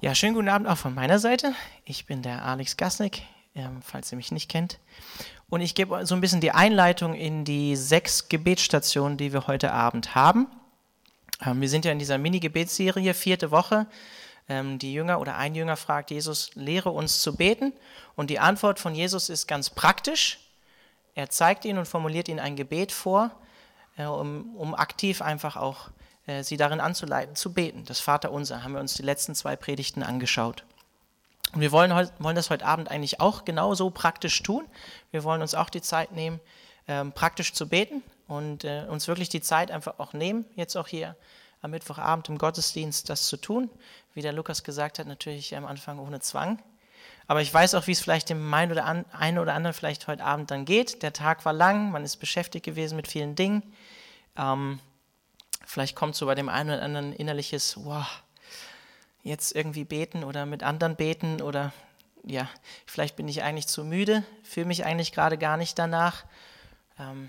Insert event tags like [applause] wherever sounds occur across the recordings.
Ja, schönen guten Abend auch von meiner Seite. Ich bin der Alex Gasnick, ähm, falls ihr mich nicht kennt. Und ich gebe so ein bisschen die Einleitung in die sechs Gebetsstationen, die wir heute Abend haben. Ähm, wir sind ja in dieser Mini-Gebetsserie, vierte Woche. Ähm, die Jünger oder ein Jünger fragt Jesus, lehre uns zu beten. Und die Antwort von Jesus ist ganz praktisch. Er zeigt ihnen und formuliert ihnen ein Gebet vor, äh, um, um aktiv einfach auch äh, sie darin anzuleiten, zu beten. Das Vaterunser haben wir uns die letzten zwei Predigten angeschaut. Und wir wollen, wollen das heute Abend eigentlich auch genauso praktisch tun. Wir wollen uns auch die Zeit nehmen, ähm, praktisch zu beten und äh, uns wirklich die Zeit einfach auch nehmen, jetzt auch hier am Mittwochabend im Gottesdienst das zu tun. Wie der Lukas gesagt hat, natürlich am Anfang ohne Zwang. Aber ich weiß auch, wie es vielleicht dem einen oder, an, einen oder anderen vielleicht heute Abend dann geht. Der Tag war lang, man ist beschäftigt gewesen mit vielen Dingen. Ähm, Vielleicht kommt so bei dem einen oder anderen innerliches, wow, jetzt irgendwie beten oder mit anderen beten oder ja, vielleicht bin ich eigentlich zu müde, fühle mich eigentlich gerade gar nicht danach. Ähm,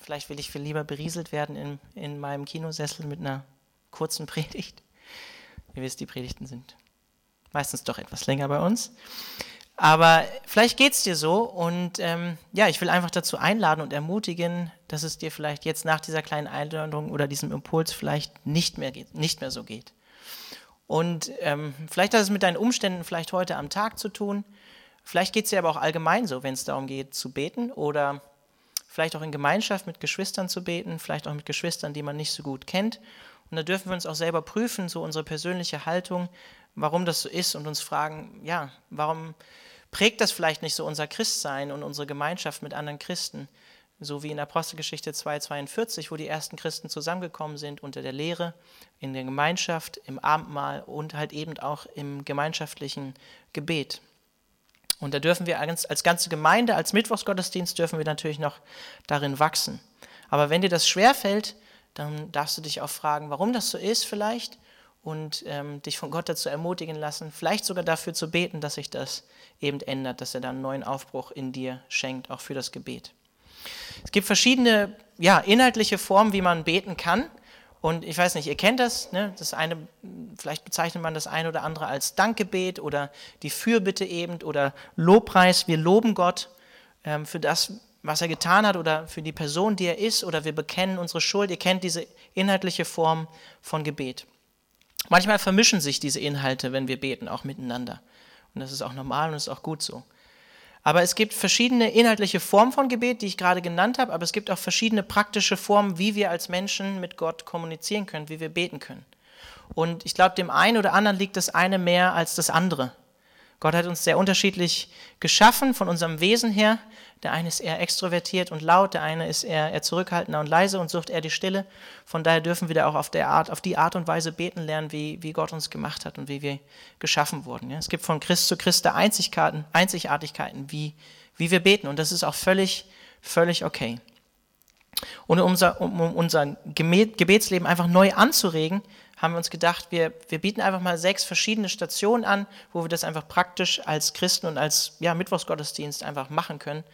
vielleicht will ich viel lieber berieselt werden in, in meinem Kinosessel mit einer kurzen Predigt. Ihr wisst, die Predigten sind meistens doch etwas länger bei uns. Aber vielleicht geht es dir so und ähm, ja, ich will einfach dazu einladen und ermutigen, dass es dir vielleicht jetzt nach dieser kleinen Einladung oder diesem Impuls vielleicht nicht mehr, geht, nicht mehr so geht. Und ähm, vielleicht hat es mit deinen Umständen vielleicht heute am Tag zu tun. Vielleicht geht es dir aber auch allgemein so, wenn es darum geht zu beten oder vielleicht auch in Gemeinschaft mit Geschwistern zu beten, vielleicht auch mit Geschwistern, die man nicht so gut kennt. Und da dürfen wir uns auch selber prüfen, so unsere persönliche Haltung, warum das so ist und uns fragen, ja, warum prägt das vielleicht nicht so unser Christsein und unsere Gemeinschaft mit anderen Christen, so wie in Apostelgeschichte 2,42, wo die ersten Christen zusammengekommen sind unter der Lehre, in der Gemeinschaft, im Abendmahl und halt eben auch im gemeinschaftlichen Gebet. Und da dürfen wir als, als ganze Gemeinde, als Mittwochsgottesdienst, dürfen wir natürlich noch darin wachsen. Aber wenn dir das schwerfällt, dann darfst du dich auch fragen, warum das so ist vielleicht und ähm, dich von Gott dazu ermutigen lassen, vielleicht sogar dafür zu beten, dass sich das eben ändert, dass er dann einen neuen Aufbruch in dir schenkt, auch für das Gebet. Es gibt verschiedene ja, inhaltliche Formen, wie man beten kann. Und ich weiß nicht, ihr kennt das, ne? das eine, vielleicht bezeichnet man das eine oder andere als Dankgebet oder die Fürbitte eben oder Lobpreis. Wir loben Gott ähm, für das, was er getan hat oder für die Person, die er ist oder wir bekennen unsere Schuld. Ihr kennt diese inhaltliche Form von Gebet. Manchmal vermischen sich diese Inhalte, wenn wir beten, auch miteinander. Und das ist auch normal und ist auch gut so. Aber es gibt verschiedene inhaltliche Formen von Gebet, die ich gerade genannt habe, aber es gibt auch verschiedene praktische Formen, wie wir als Menschen mit Gott kommunizieren können, wie wir beten können. Und ich glaube, dem einen oder anderen liegt das eine mehr als das andere. Gott hat uns sehr unterschiedlich geschaffen von unserem Wesen her. Der eine ist eher extrovertiert und laut, der eine ist eher, eher zurückhaltender und leise und sucht eher die Stille. Von daher dürfen wir da auch auf, der Art, auf die Art und Weise beten lernen, wie, wie Gott uns gemacht hat und wie wir geschaffen wurden. Ja? Es gibt von Christ zu Christ da Einzigartigkeiten, wie, wie wir beten. Und das ist auch völlig, völlig okay. Und um unser, um unser Gebetsleben einfach neu anzuregen, haben wir uns gedacht, wir, wir bieten einfach mal sechs verschiedene Stationen an, wo wir das einfach praktisch als Christen und als ja, Mittwochsgottesdienst einfach machen können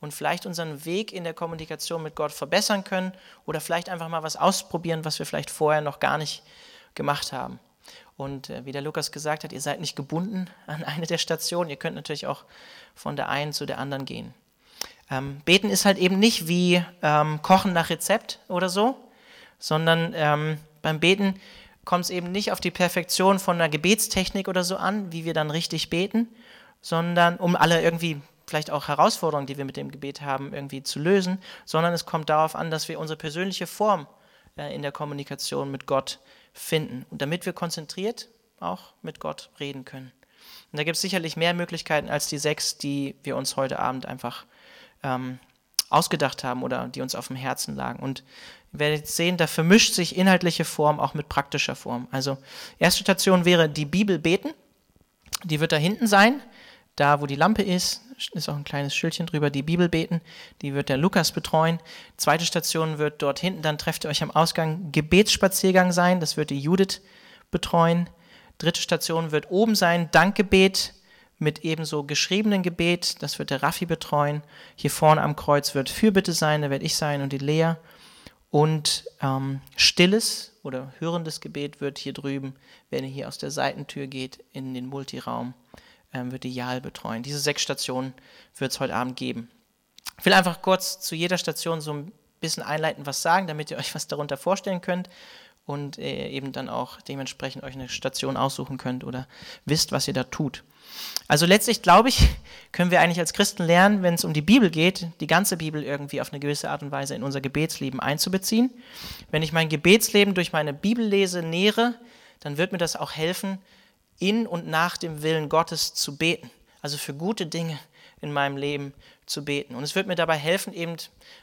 und vielleicht unseren Weg in der Kommunikation mit Gott verbessern können oder vielleicht einfach mal was ausprobieren, was wir vielleicht vorher noch gar nicht gemacht haben. Und äh, wie der Lukas gesagt hat, ihr seid nicht gebunden [laughs] an eine der Stationen, ihr könnt natürlich auch von der einen zu der anderen gehen. Ähm, beten ist halt eben nicht wie ähm, Kochen nach Rezept oder so, sondern ähm, beim Beten kommt es eben nicht auf die Perfektion von einer Gebetstechnik oder so an, wie wir dann richtig beten, sondern um alle irgendwie vielleicht auch Herausforderungen, die wir mit dem Gebet haben, irgendwie zu lösen, sondern es kommt darauf an, dass wir unsere persönliche Form äh, in der Kommunikation mit Gott finden und damit wir konzentriert auch mit Gott reden können. Und da gibt es sicherlich mehr Möglichkeiten als die sechs, die wir uns heute Abend einfach ähm, ausgedacht haben oder die uns auf dem Herzen lagen. Und ihr werdet sehen, da vermischt sich inhaltliche Form auch mit praktischer Form. Also erste Station wäre die Bibel beten. Die wird da hinten sein, da wo die Lampe ist, ist auch ein kleines Schildchen drüber, die Bibel beten. Die wird der Lukas betreuen. Zweite Station wird dort hinten, dann trefft ihr euch am Ausgang Gebetsspaziergang sein, das wird die Judith betreuen. Dritte Station wird oben sein, Dankgebet mit ebenso geschriebenen Gebet, das wird der Raffi betreuen. Hier vorne am Kreuz wird Fürbitte sein, da werde ich sein und die Lea. Und ähm, Stilles oder hörendes Gebet wird hier drüben, wenn ihr hier aus der Seitentür geht in den Multiraum, ähm, wird die Jal betreuen. Diese sechs Stationen wird es heute Abend geben. Ich will einfach kurz zu jeder Station so ein bisschen einleitend was sagen, damit ihr euch was darunter vorstellen könnt und äh, eben dann auch dementsprechend euch eine Station aussuchen könnt oder wisst, was ihr da tut. Also letztlich glaube ich, [laughs] können wir eigentlich als Christen lernen, wenn es um die Bibel geht, die ganze Bibel irgendwie auf eine gewisse Art und Weise in unser Gebetsleben einzubeziehen. Wenn ich mein Gebetsleben durch meine Bibellese nähere, dann wird mir das auch helfen, in und nach dem Willen Gottes zu beten. Also für gute Dinge in meinem Leben zu beten. Und es wird mir dabei helfen, eben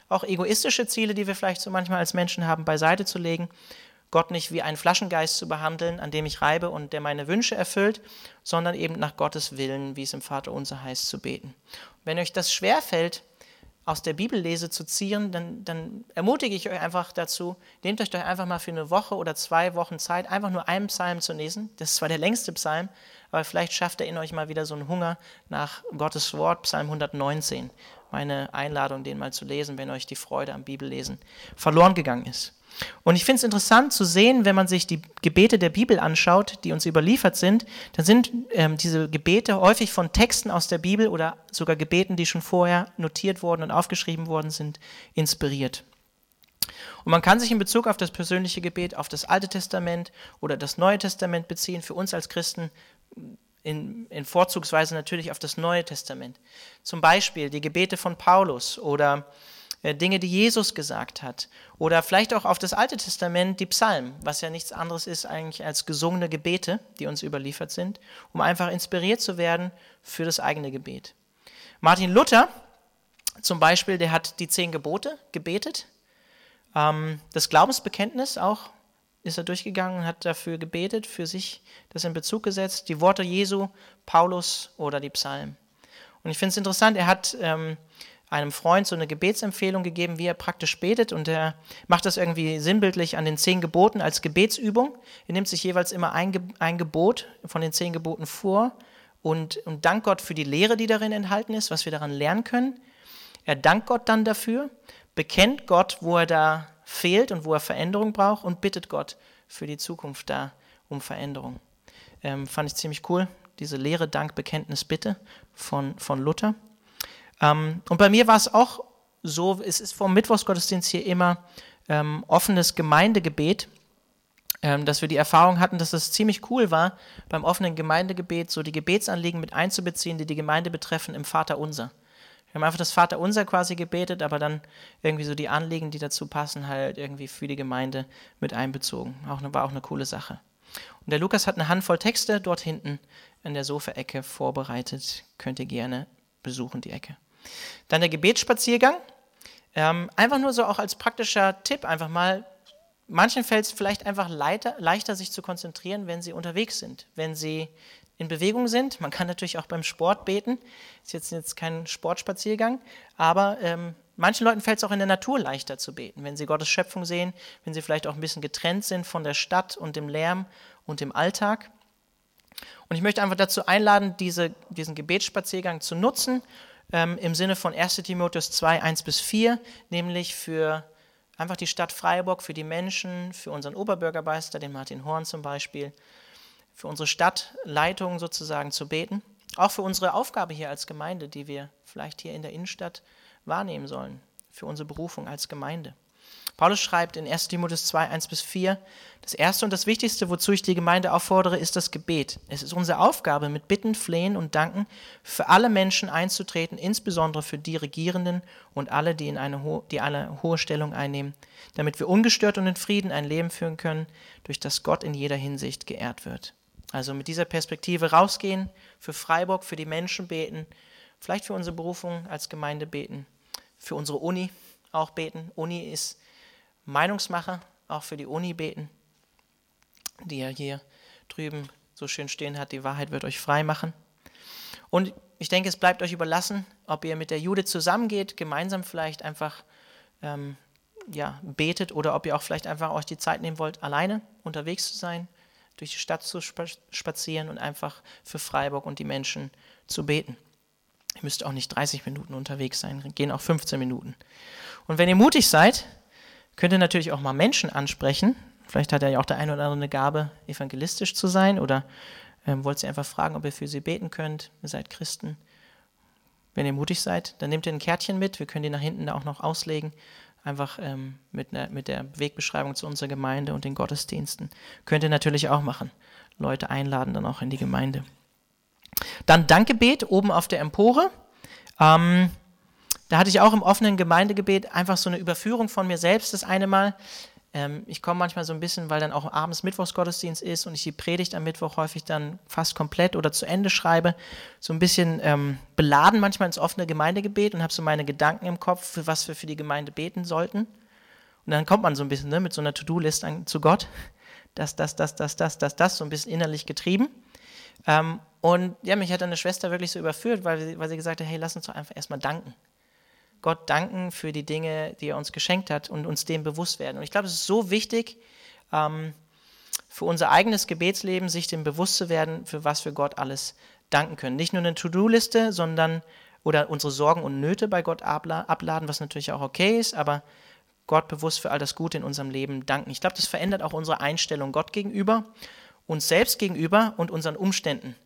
auch egoistische Ziele, die wir vielleicht so manchmal als Menschen haben, beiseite zu legen Gott nicht wie einen Flaschengeist zu behandeln, an dem ich reibe und der meine Wünsche erfüllt, sondern eben nach Gottes Willen, wie es im Vater unser heißt, zu beten. wenn euch das schwerfällt, aus der Bibellese zu ziehen, dann, dann, ermutige ich euch einfach dazu, nehmt euch doch einfach mal für eine Woche oder zwei Wochen Zeit, einfach nur einen Psalm zu lesen. Das ist zwar der längste Psalm, aber vielleicht schafft er in euch mal wieder so einen Hunger nach Gottes Wort, Psalm 119. Meine Einladung, den mal zu lesen, wenn euch die Freude am Bibellesen verloren gegangen ist. Und ich finde es interessant zu sehen, wenn man sich die Gebete der Bibel anschaut, die uns überliefert sind, dann sind ähm, diese Gebete häufig von Texten aus der Bibel oder sogar Gebeten, die schon vorher notiert worden und aufgeschrieben worden sind, inspiriert. Und man kann sich in Bezug auf das persönliche Gebet auf das Alte Testament oder das Neue Testament beziehen, für uns als Christen in, in Vorzugsweise natürlich auf das Neue Testament. Zum Beispiel die Gebete von Paulus oder äh, Dinge, die Jesus gesagt hat. Oder vielleicht auch auf das Alte Testament die Psalmen, was ja nichts anderes ist eigentlich als gesungene Gebete, die uns überliefert sind, um einfach inspiriert zu werden für das eigene Gebet. Martin Luther zum Beispiel, der hat die zehn Gebote gebetet. Ähm, das Glaubensbekenntnis auch ist er durchgegangen und hat dafür gebetet, für sich das in Bezug gesetzt. Die Worte Jesu, Paulus oder die Psalmen. Und ich finde es interessant, er hat ähm, einem Freund so eine Gebetsempfehlung gegeben, wie er praktisch betet und er macht das irgendwie sinnbildlich an den zehn Geboten als Gebetsübung. Er nimmt sich jeweils immer ein, Ge ein Gebot von den zehn Geboten vor und, und dankt Gott für die Lehre, die darin enthalten ist, was wir daran lernen können. Er dankt Gott dann dafür, bekennt Gott, wo er da fehlt und wo er Veränderung braucht und bittet Gott für die Zukunft da um Veränderung. Ähm, fand ich ziemlich cool, diese Lehre, Dank, Bekenntnis, Bitte von, von Luther. Ähm, und bei mir war es auch so, es ist vom Mittwochsgottesdienst hier immer ähm, offenes Gemeindegebet, ähm, dass wir die Erfahrung hatten, dass es ziemlich cool war, beim offenen Gemeindegebet so die Gebetsanliegen mit einzubeziehen, die die Gemeinde betreffen, im Vater Unser. Wir haben einfach das Vater Unser quasi gebetet, aber dann irgendwie so die Anliegen, die dazu passen, halt irgendwie für die Gemeinde mit einbezogen. Auch war auch eine coole Sache. Und der Lukas hat eine Handvoll Texte dort hinten in der Sofaecke vorbereitet. Könnt ihr gerne besuchen, die Ecke. Dann der Gebetsspaziergang. Ähm, einfach nur so auch als praktischer Tipp, einfach mal, manchen fällt es vielleicht einfach leichter, leichter, sich zu konzentrieren, wenn sie unterwegs sind, wenn sie in Bewegung sind. Man kann natürlich auch beim Sport beten. Ist jetzt, jetzt kein Sportspaziergang, aber ähm, manchen Leuten fällt es auch in der Natur leichter zu beten, wenn sie Gottes Schöpfung sehen, wenn sie vielleicht auch ein bisschen getrennt sind von der Stadt und dem Lärm und dem Alltag. Und ich möchte einfach dazu einladen, diese, diesen Gebetsspaziergang zu nutzen ähm, im Sinne von 1 Timotheus 2, 1 bis 4, nämlich für einfach die Stadt Freiburg, für die Menschen, für unseren Oberbürgermeister, den Martin Horn zum Beispiel, für unsere Stadtleitung sozusagen zu beten. Auch für unsere Aufgabe hier als Gemeinde, die wir vielleicht hier in der Innenstadt wahrnehmen sollen, für unsere Berufung als Gemeinde. Paulus schreibt in 1 Timotheus 2, 1 bis 4, das Erste und das Wichtigste, wozu ich die Gemeinde auffordere, ist das Gebet. Es ist unsere Aufgabe, mit Bitten, Flehen und Danken für alle Menschen einzutreten, insbesondere für die Regierenden und alle, die, in eine, die eine hohe Stellung einnehmen, damit wir ungestört und in Frieden ein Leben führen können, durch das Gott in jeder Hinsicht geehrt wird. Also mit dieser Perspektive rausgehen, für Freiburg, für die Menschen beten, vielleicht für unsere Berufung als Gemeinde beten, für unsere Uni auch beten. Uni ist Meinungsmacher, auch für die Uni beten, die ja hier drüben so schön stehen hat, die Wahrheit wird euch frei machen. Und ich denke, es bleibt euch überlassen, ob ihr mit der Jude zusammengeht, gemeinsam vielleicht einfach ähm, ja, betet oder ob ihr auch vielleicht einfach euch die Zeit nehmen wollt, alleine unterwegs zu sein, durch die Stadt zu spazieren und einfach für Freiburg und die Menschen zu beten. Ihr müsst auch nicht 30 Minuten unterwegs sein, gehen auch 15 Minuten. Und wenn ihr mutig seid, Könnt ihr natürlich auch mal Menschen ansprechen, Vielleicht hat ja auch der eine oder andere eine Gabe, evangelistisch zu sein oder ähm, wollt ihr einfach fragen, ob ihr für sie beten könnt. Ihr seid Christen. Wenn ihr mutig seid, dann nehmt ihr ein Kärtchen mit. Wir können die nach hinten auch noch auslegen. Einfach ähm, mit, ne, mit der Wegbeschreibung zu unserer Gemeinde und den Gottesdiensten. Könnt ihr natürlich auch machen. Leute einladen dann auch in die Gemeinde. Dann Dankgebet oben auf der Empore. Ähm, da hatte ich auch im offenen Gemeindegebet einfach so eine Überführung von mir selbst das eine Mal. Ähm, ich komme manchmal so ein bisschen, weil dann auch abends Mittwochsgottesdienst ist und ich die Predigt am Mittwoch häufig dann fast komplett oder zu Ende schreibe, so ein bisschen ähm, beladen manchmal ins offene Gemeindegebet und habe so meine Gedanken im Kopf, für was wir für die Gemeinde beten sollten. Und dann kommt man so ein bisschen ne, mit so einer To-Do-List zu Gott. Das, das, das, das, das, das, das, so ein bisschen innerlich getrieben. Ähm, und ja, mich hat eine Schwester wirklich so überführt, weil, weil sie gesagt hat, hey, lass uns doch einfach erstmal danken. Gott danken für die Dinge, die er uns geschenkt hat und uns dem bewusst werden. Und ich glaube, es ist so wichtig, ähm, für unser eigenes Gebetsleben sich dem bewusst zu werden, für was wir Gott alles danken können. Nicht nur eine To-Do-Liste, sondern oder unsere Sorgen und Nöte bei Gott abladen, was natürlich auch okay ist, aber Gott bewusst für all das Gute in unserem Leben danken. Ich glaube, das verändert auch unsere Einstellung Gott gegenüber, uns selbst gegenüber und unseren Umständen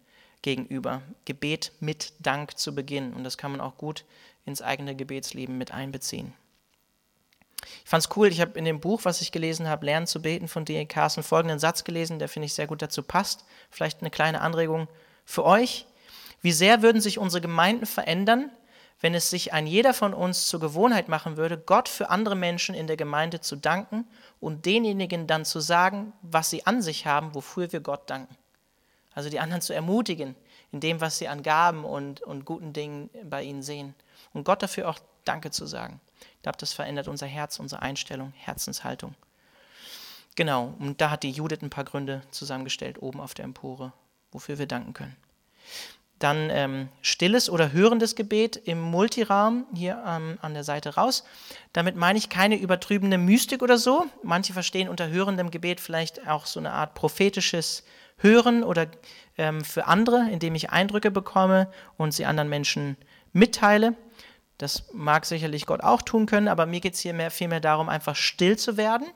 gegenüber. Gebet mit Dank zu beginnen. Und das kann man auch gut ins eigene Gebetsleben mit einbeziehen. Ich fand es cool, ich habe in dem Buch, was ich gelesen habe, Lernen zu beten von D.A. Carson, folgenden Satz gelesen, der finde ich sehr gut dazu passt. Vielleicht eine kleine Anregung für euch. Wie sehr würden sich unsere Gemeinden verändern, wenn es sich ein jeder von uns zur Gewohnheit machen würde, Gott für andere Menschen in der Gemeinde zu danken und denjenigen dann zu sagen, was sie an sich haben, wofür wir Gott danken. Also die anderen zu ermutigen in dem, was sie an Gaben und, und guten Dingen bei ihnen sehen und Gott dafür auch Danke zu sagen. Ich glaube, das verändert unser Herz, unsere Einstellung, Herzenshaltung. Genau, und da hat die Judith ein paar Gründe zusammengestellt, oben auf der Empore, wofür wir danken können. Dann ähm, stilles oder hörendes Gebet im Multiraum hier ähm, an der Seite raus. Damit meine ich keine übertriebene Mystik oder so. Manche verstehen unter hörendem Gebet vielleicht auch so eine Art prophetisches Hören oder ähm, für andere, indem ich Eindrücke bekomme und sie anderen Menschen mitteile. Das mag sicherlich Gott auch tun können, aber mir geht es hier mehr, vielmehr darum, einfach still zu werden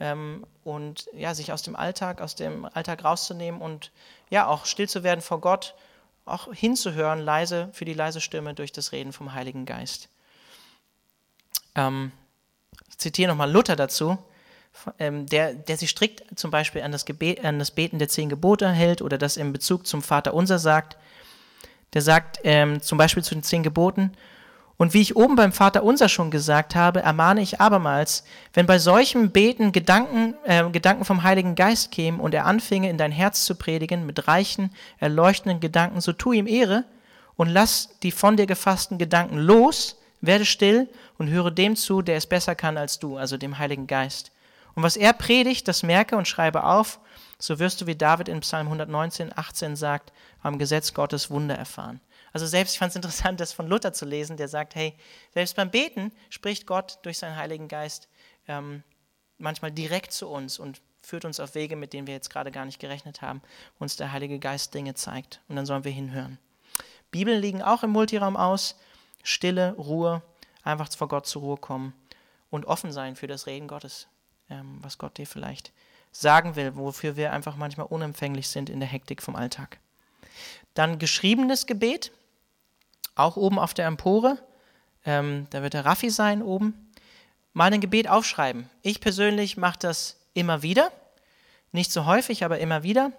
ähm, und ja, sich aus dem Alltag, aus dem Alltag rauszunehmen und ja, auch still zu werden vor Gott, auch hinzuhören, leise für die leise Stimme durch das Reden vom Heiligen Geist. Ähm, ich zitiere nochmal Luther dazu, ähm, der, der sich strikt zum Beispiel an das, Gebet, an das Beten der zehn Gebote hält oder das in Bezug zum Vater unser sagt. Der sagt ähm, zum Beispiel zu den zehn Geboten, und wie ich oben beim Vater unser schon gesagt habe, ermahne ich abermals, wenn bei solchem Beten Gedanken, äh, Gedanken vom Heiligen Geist kämen und er anfinge, in dein Herz zu predigen mit reichen, erleuchtenden Gedanken, so tu ihm Ehre und lass die von dir gefassten Gedanken los, werde still und höre dem zu, der es besser kann als du, also dem Heiligen Geist. Und was er predigt, das merke und schreibe auf, so wirst du, wie David in Psalm 119, 18 sagt, am Gesetz Gottes Wunder erfahren. Also selbst, ich fand es interessant, das von Luther zu lesen, der sagt, hey, selbst beim Beten spricht Gott durch seinen Heiligen Geist ähm, manchmal direkt zu uns und führt uns auf Wege, mit denen wir jetzt gerade gar nicht gerechnet haben, wo uns der Heilige Geist Dinge zeigt. Und dann sollen wir hinhören. Bibeln liegen auch im Multiraum aus. Stille, Ruhe, einfach vor Gott zur Ruhe kommen und offen sein für das Reden Gottes, ähm, was Gott dir vielleicht sagen will, wofür wir einfach manchmal unempfänglich sind in der Hektik vom Alltag. Dann geschriebenes Gebet auch oben auf der Empore. Ähm, da wird der Raffi sein oben. Mal ein Gebet aufschreiben. Ich persönlich mache das immer wieder. Nicht so häufig, aber immer wieder.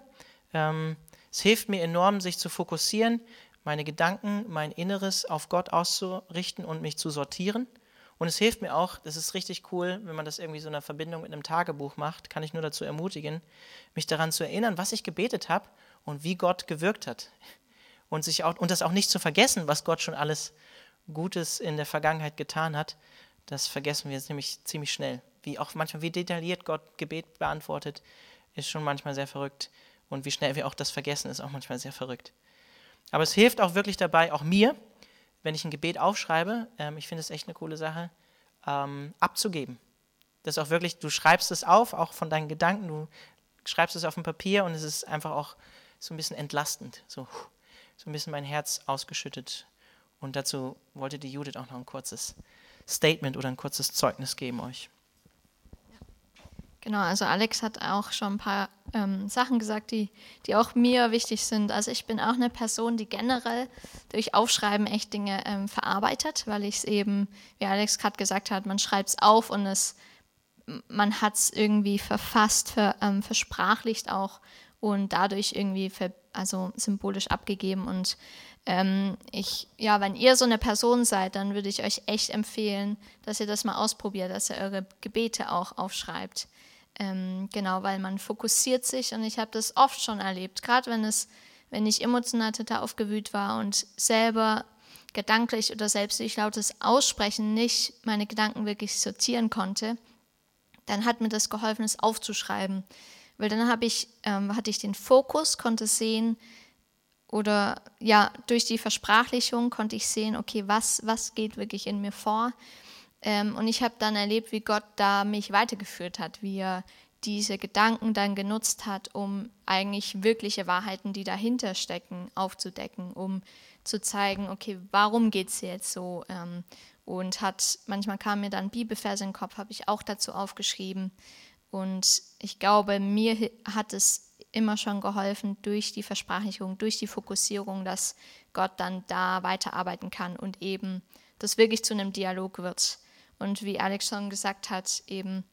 Ähm, es hilft mir enorm, sich zu fokussieren, meine Gedanken, mein Inneres auf Gott auszurichten und mich zu sortieren. Und es hilft mir auch, das ist richtig cool, wenn man das irgendwie so in einer Verbindung mit einem Tagebuch macht, kann ich nur dazu ermutigen, mich daran zu erinnern, was ich gebetet habe und wie Gott gewirkt hat und, sich auch, und das auch nicht zu vergessen, was Gott schon alles Gutes in der Vergangenheit getan hat, das vergessen wir nämlich ziemlich schnell. Wie auch manchmal, wie detailliert Gott Gebet beantwortet, ist schon manchmal sehr verrückt. Und wie schnell wir auch das vergessen, ist auch manchmal sehr verrückt. Aber es hilft auch wirklich dabei, auch mir, wenn ich ein Gebet aufschreibe, ähm, ich finde es echt eine coole Sache, ähm, abzugeben. Das ist auch wirklich, du schreibst es auf, auch von deinen Gedanken, du schreibst es auf ein Papier und es ist einfach auch so ein bisschen entlastend. So, so ein bisschen mein Herz ausgeschüttet. Und dazu wollte die Judith auch noch ein kurzes Statement oder ein kurzes Zeugnis geben euch. Genau, also Alex hat auch schon ein paar ähm, Sachen gesagt, die, die auch mir wichtig sind. Also ich bin auch eine Person, die generell durch Aufschreiben echt Dinge ähm, verarbeitet, weil ich es eben, wie Alex gerade gesagt hat, man schreibt es auf und es, man hat es irgendwie verfasst, ver, ähm, versprachlicht auch und dadurch irgendwie ver, also symbolisch abgegeben. Und ähm, ich, ja, wenn ihr so eine Person seid, dann würde ich euch echt empfehlen, dass ihr das mal ausprobiert, dass ihr eure Gebete auch aufschreibt ähm, genau, weil man fokussiert sich und ich habe das oft schon erlebt, gerade wenn es, wenn ich emotional total aufgewühlt war und selber gedanklich oder selbst durch lautes Aussprechen nicht meine Gedanken wirklich sortieren konnte, dann hat mir das geholfen, es aufzuschreiben. Weil dann habe ich, ähm, hatte ich den Fokus, konnte sehen, oder ja, durch die Versprachlichung konnte ich sehen, okay, was, was geht wirklich in mir vor ähm, und ich habe dann erlebt, wie Gott da mich weitergeführt hat, wie er diese Gedanken dann genutzt hat, um eigentlich wirkliche Wahrheiten, die dahinter stecken, aufzudecken, um zu zeigen, okay, warum geht es jetzt so? Ähm, und hat, manchmal kam mir dann Bibelverse in den Kopf, habe ich auch dazu aufgeschrieben. Und ich glaube, mir hat es immer schon geholfen durch die Versprachlichung, durch die Fokussierung, dass Gott dann da weiterarbeiten kann und eben das wirklich zu einem Dialog wird. Und wie Alex schon gesagt hat, eben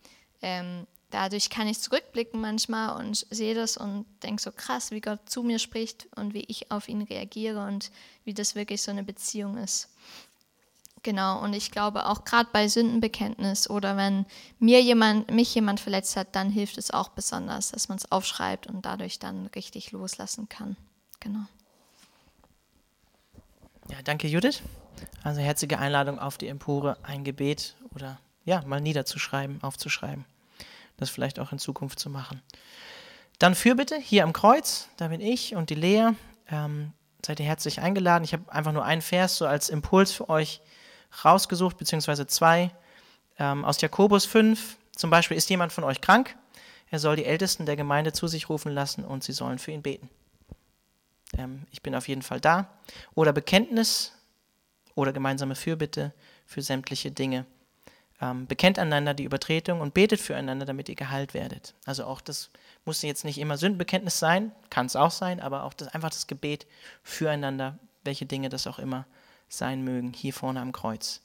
ähm, dadurch kann ich zurückblicken manchmal und sehe das und denke so krass, wie Gott zu mir spricht und wie ich auf ihn reagiere und wie das wirklich so eine Beziehung ist. Genau, und ich glaube auch gerade bei Sündenbekenntnis oder wenn mir jemand, mich jemand verletzt hat, dann hilft es auch besonders, dass man es aufschreibt und dadurch dann richtig loslassen kann. Genau. Ja, danke Judith. Also herzliche Einladung auf die Empore, ein Gebet oder ja, mal niederzuschreiben, aufzuschreiben. Das vielleicht auch in Zukunft zu machen. Dann Fürbitte hier am Kreuz, da bin ich und die Lea. Ähm, seid ihr herzlich eingeladen. Ich habe einfach nur einen Vers so als Impuls für euch rausgesucht, beziehungsweise zwei. Ähm, aus Jakobus 5 zum Beispiel, ist jemand von euch krank? Er soll die Ältesten der Gemeinde zu sich rufen lassen und sie sollen für ihn beten. Ähm, ich bin auf jeden Fall da. Oder Bekenntnis oder gemeinsame Fürbitte für sämtliche Dinge. Ähm, bekennt einander die Übertretung und betet füreinander, damit ihr geheilt werdet. Also auch das muss jetzt nicht immer Sündenbekenntnis sein, kann es auch sein, aber auch das, einfach das Gebet füreinander, welche Dinge das auch immer sein mögen, hier vorne am Kreuz.